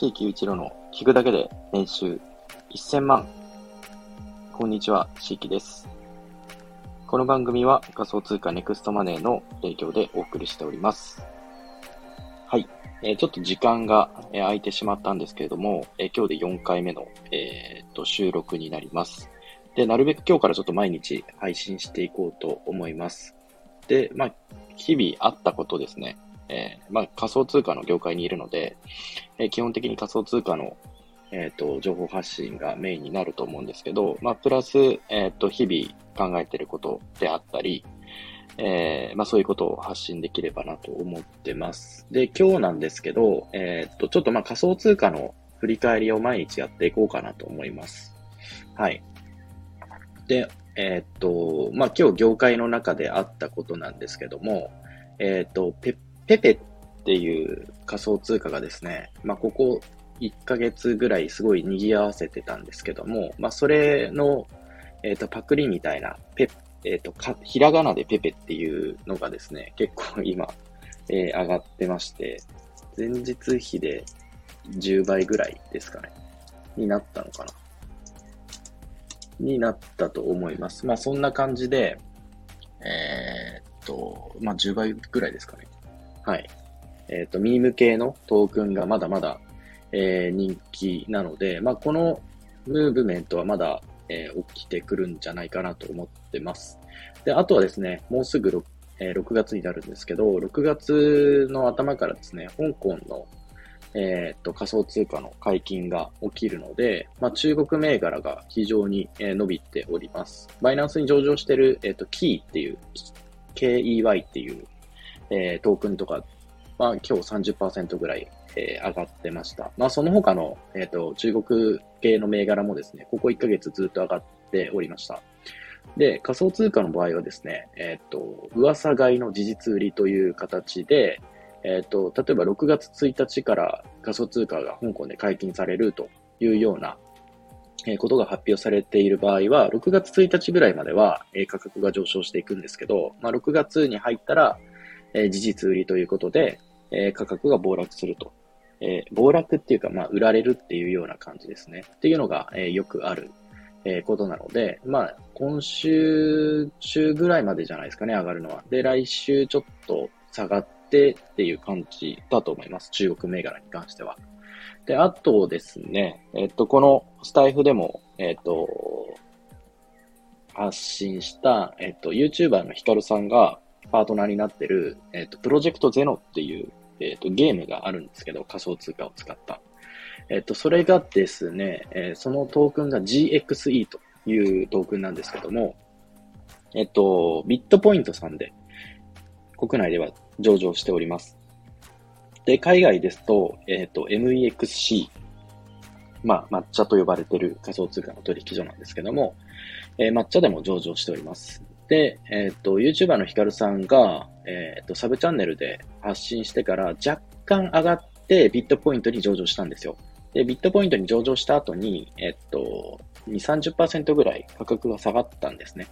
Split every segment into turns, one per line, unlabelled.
地域一路の聞くだけで年収1000万。こんにちは、地域です。この番組は仮想通貨ネクストマネーの提供でお送りしております。はい。えー、ちょっと時間が、えー、空いてしまったんですけれども、えー、今日で4回目の、えー、と収録になります。で、なるべく今日からちょっと毎日配信していこうと思います。で、まあ、日々あったことですね。えー、まあ、仮想通貨の業界にいるので、えー、基本的に仮想通貨の、えっ、ー、と、情報発信がメインになると思うんですけど、まあ、プラス、えっ、と、日々考えていることであったり、えまあ、そういうことを発信できればなと思ってます。で、今日なんですけど、えっと、ちょっとまあ、仮想通貨の振り返りを毎日やっていこうかなと思います。はい。で、えっと、まあ、今日業界の中であったことなんですけども、えっと、ペペペっていう仮想通貨がですね、まあ、ここ1ヶ月ぐらいすごい賑わせてたんですけども、まあ、それの、えっ、ー、と、パクリみたいな、ペえっ、ー、とか、ひらがなでペペっていうのがですね、結構今、えー、上がってまして、前日比で10倍ぐらいですかね、になったのかな。になったと思います。まあ、そんな感じで、えー、っと、まあ、10倍ぐらいですかね。はい。えっ、ー、と、ミーム系のトークンがまだまだ、えー、人気なので、まあ、このムーブメントはまだ、えー、起きてくるんじゃないかなと思ってます。で、あとはですね、もうすぐ 6,、えー、6月になるんですけど、6月の頭からですね、香港の、えっ、と、仮想通貨の解禁が起きるので、まあ、中国銘柄が非常に、え伸びております。バイナンスに上場してる、えっ、と、キーっていう、KEY っていうえー、トークンとかは今日30%ぐらい、えー、上がってました。まあその他の、えっ、ー、と、中国系の銘柄もですね、ここ1ヶ月ずっと上がっておりました。で、仮想通貨の場合はですね、えっ、ー、と、噂買いの事実売りという形で、えっ、と、例えば6月1日から仮想通貨が香港で解禁されるというような、えことが発表されている場合は、6月1日ぐらいまでは、え価格が上昇していくんですけど、まあ、6月に入ったら、えー、事実売りということで、えー、価格が暴落すると。えー、暴落っていうか、まあ、売られるっていうような感じですね。っていうのが、えー、よくある、えー、ことなので、まあ、今週中ぐらいまでじゃないですかね、上がるのは。で、来週ちょっと下がってっていう感じだと思います。中国銘柄に関しては。で、あとですね、えっと、このスタイフでも、えっと、発信した、えっと、YouTuber のヒカルさんが、パートナーになってる、えっ、ー、と、プロジェクトゼノっていう、えっ、ー、と、ゲームがあるんですけど、仮想通貨を使った。えっ、と、それがですね、えそのトークンが GXE というトークンなんですけども、えっと、ビットポイントさんで、国内では上場しております。で、海外ですと、えっ、と、MEXC、まあ、抹茶と呼ばれてる仮想通貨の取引所なんですけども、えー、抹茶でも上場しております。で、えっ、ー、と、YouTuber のヒカルさんが、えっ、ー、と、サブチャンネルで発信してから若干上がってビットポイントに上場したんですよ。で、ビットポイントに上場した後に、えっ、ー、と、2、30%ぐらい価格が下がったんですね。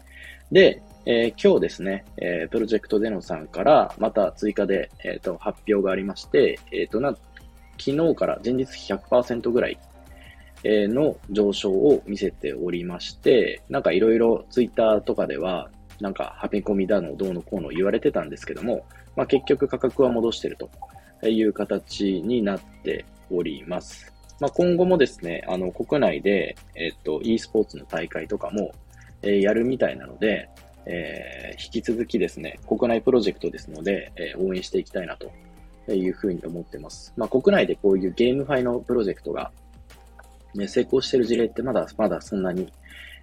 で、えー、今日ですね、えー、プロジェクトゼノさんからまた追加で、えっ、と、発表がありまして、えっ、と、な、昨日から前日100%ぐらいの上昇を見せておりまして、なんかいろいろツイッターとかでは、なんか、はめ込みだの、どうのこうの言われてたんですけども、まあ、結局価格は戻してるという形になっております。まあ、今後もですね、あの、国内で、えっと、e スポーツの大会とかも、えー、やるみたいなので、えー、引き続きですね、国内プロジェクトですので、えー、応援していきたいなというふうに思ってます。まあ、国内でこういうゲームファイのプロジェクトが、ね、成功してる事例ってまだまだそんなに、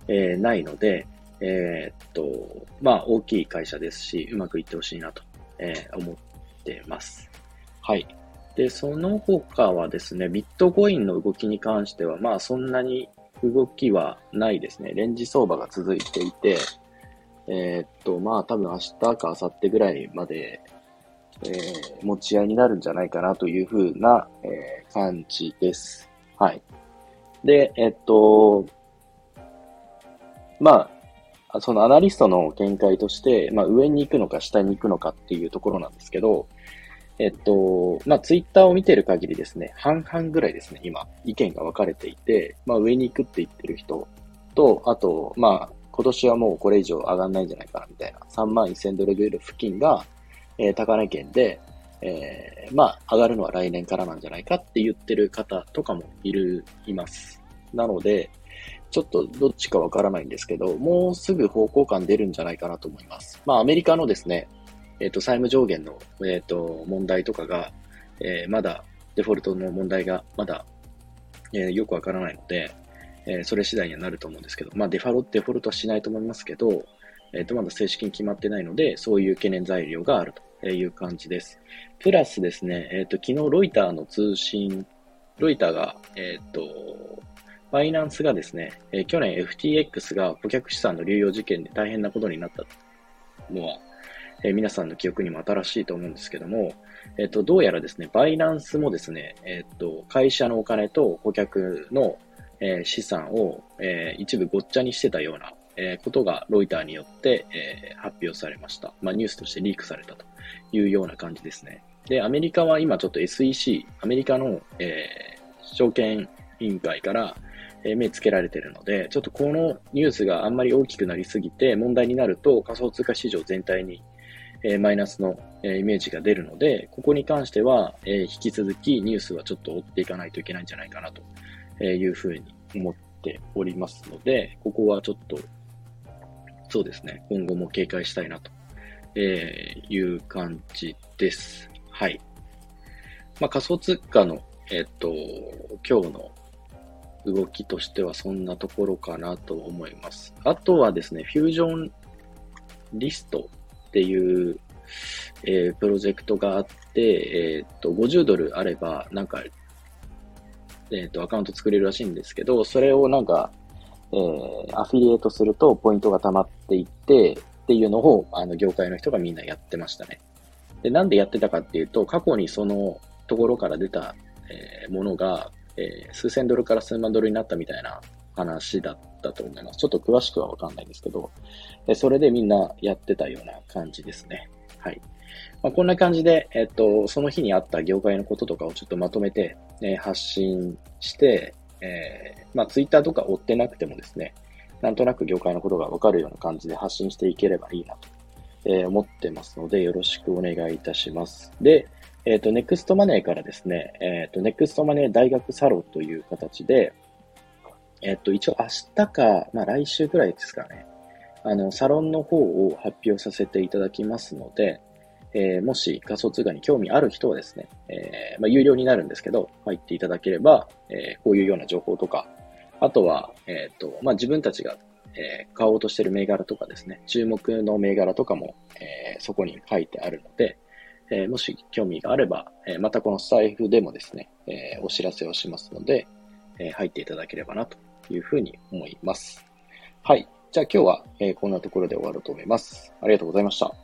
えー、ないので、えー、っと、まあ、大きい会社ですし、うまくいってほしいなと、えー、思ってます。はい。で、その他はですね、ビットコインの動きに関しては、まあ、そんなに動きはないですね。レンジ相場が続いていて、えー、っと、まあ、多分明日か明後日ぐらいまで、えー、持ち合いになるんじゃないかなというふうな、えー、感じです。はい。で、えっと、まあ、そのアナリストの見解として、まあ、上に行くのか下に行くのかっていうところなんですけど、えっと、まあ、ツイッターを見てる限りですね、半々ぐらいですね、今、意見が分かれていて、まあ、上に行くって言ってる人と、あと、まあ、今年はもうこれ以上上がんないんじゃないかな、みたいな、3万1000ドルぐらい付近が、えー、高値圏で、えー、まあ、上がるのは来年からなんじゃないかって言ってる方とかもいる、います。なので、ちょっとどっちかわからないんですけど、もうすぐ方向感出るんじゃないかなと思います。まあ、アメリカのですね、えっ、ー、と、債務上限の、えっ、ー、と、問題とかが、えー、まだ、デフォルトの問題がまだ、えよくわからないので、えそれ次第にはなると思うんですけど、まあ、デファル、デフォルトはしないと思いますけど、えっ、と、まだ正式に決まってないので、そういう懸念材料があるという感じです。プラスですね、えっ、と、昨日ロイターの通信、ロイターが、えっ、と、バイナンスがですね、え去年 FTX が顧客資産の流用事件で大変なことになったのは、え皆さんの記憶にも新しいと思うんですけども、えっ、と、どうやらですね、バイナンスもですね、えっ、と、会社のお金と顧客の、え資産を、え一部ごっちゃにしてたような、えことがロイターによって、え発表されました。まあ、ニュースとしてリークされたというような感じですね。で、アメリカは今ちょっと SEC、アメリカの、え証券委員会から、目つけられてるので、ちょっとこのニュースがあんまり大きくなりすぎて問題になると仮想通貨市場全体にマイナスの、イメージが出るので、ここに関しては、引き続きニュースはちょっと追っていかないといけないんじゃないかなというふうに思っておりますので、ここはちょっと、そうですね、今後も警戒したいなと、いう感じです。はい。まあ、仮想通貨の、えっ、と、今日の動きとしてはそんなところかなと思います。あとはですね、フュージョンリストっていう、えー、プロジェクトがあって、えっ、と、50ドルあれば、なんか、えっ、と、アカウント作れるらしいんですけど、それをなんか、えー、アフィリエイトするとポイントが溜まっていって、っていうのを、あの、業界の人がみんなやってましたね。で、なんでやってたかっていうと、過去にそのところから出た、えー、ものが、えー、数千ドルから数万ドルになったみたいな話だったと思います。ちょっと詳しくはわかんないんですけど、えそれでみんなやってたような感じですね。はい。まあ、こんな感じで、えっと、その日にあった業界のこととかをちょっとまとめて、ね、発信して、えー、まあ、ツイッターとか追ってなくてもですね、なんとなく業界のことがわかるような感じで発信していければいいなと、え、思ってますので、よろしくお願いいたします。で、えっ、ー、と、ネクストマネーからですね、えっ、と、ネクストマネー大学サロンという形で、えっ、と、一応明日か、まあ来週くらいですかね、あの、サロンの方を発表させていただきますので、えー、もし仮想通貨に興味ある人はですね、えー、まあ、有料になるんですけど、入っていただければ、えー、こういうような情報とか、あとは、えっ、と、まあ、自分たちが、え買おうとしている銘柄とかですね、注目の銘柄とかも、えそこに書いてあるので、えもし興味があれば、えまたこのスタイフでもですね、えお知らせをしますので、え入っていただければなというふうに思います。はい。じゃあ今日は、えー、こんなところで終わろうと思います。ありがとうございました。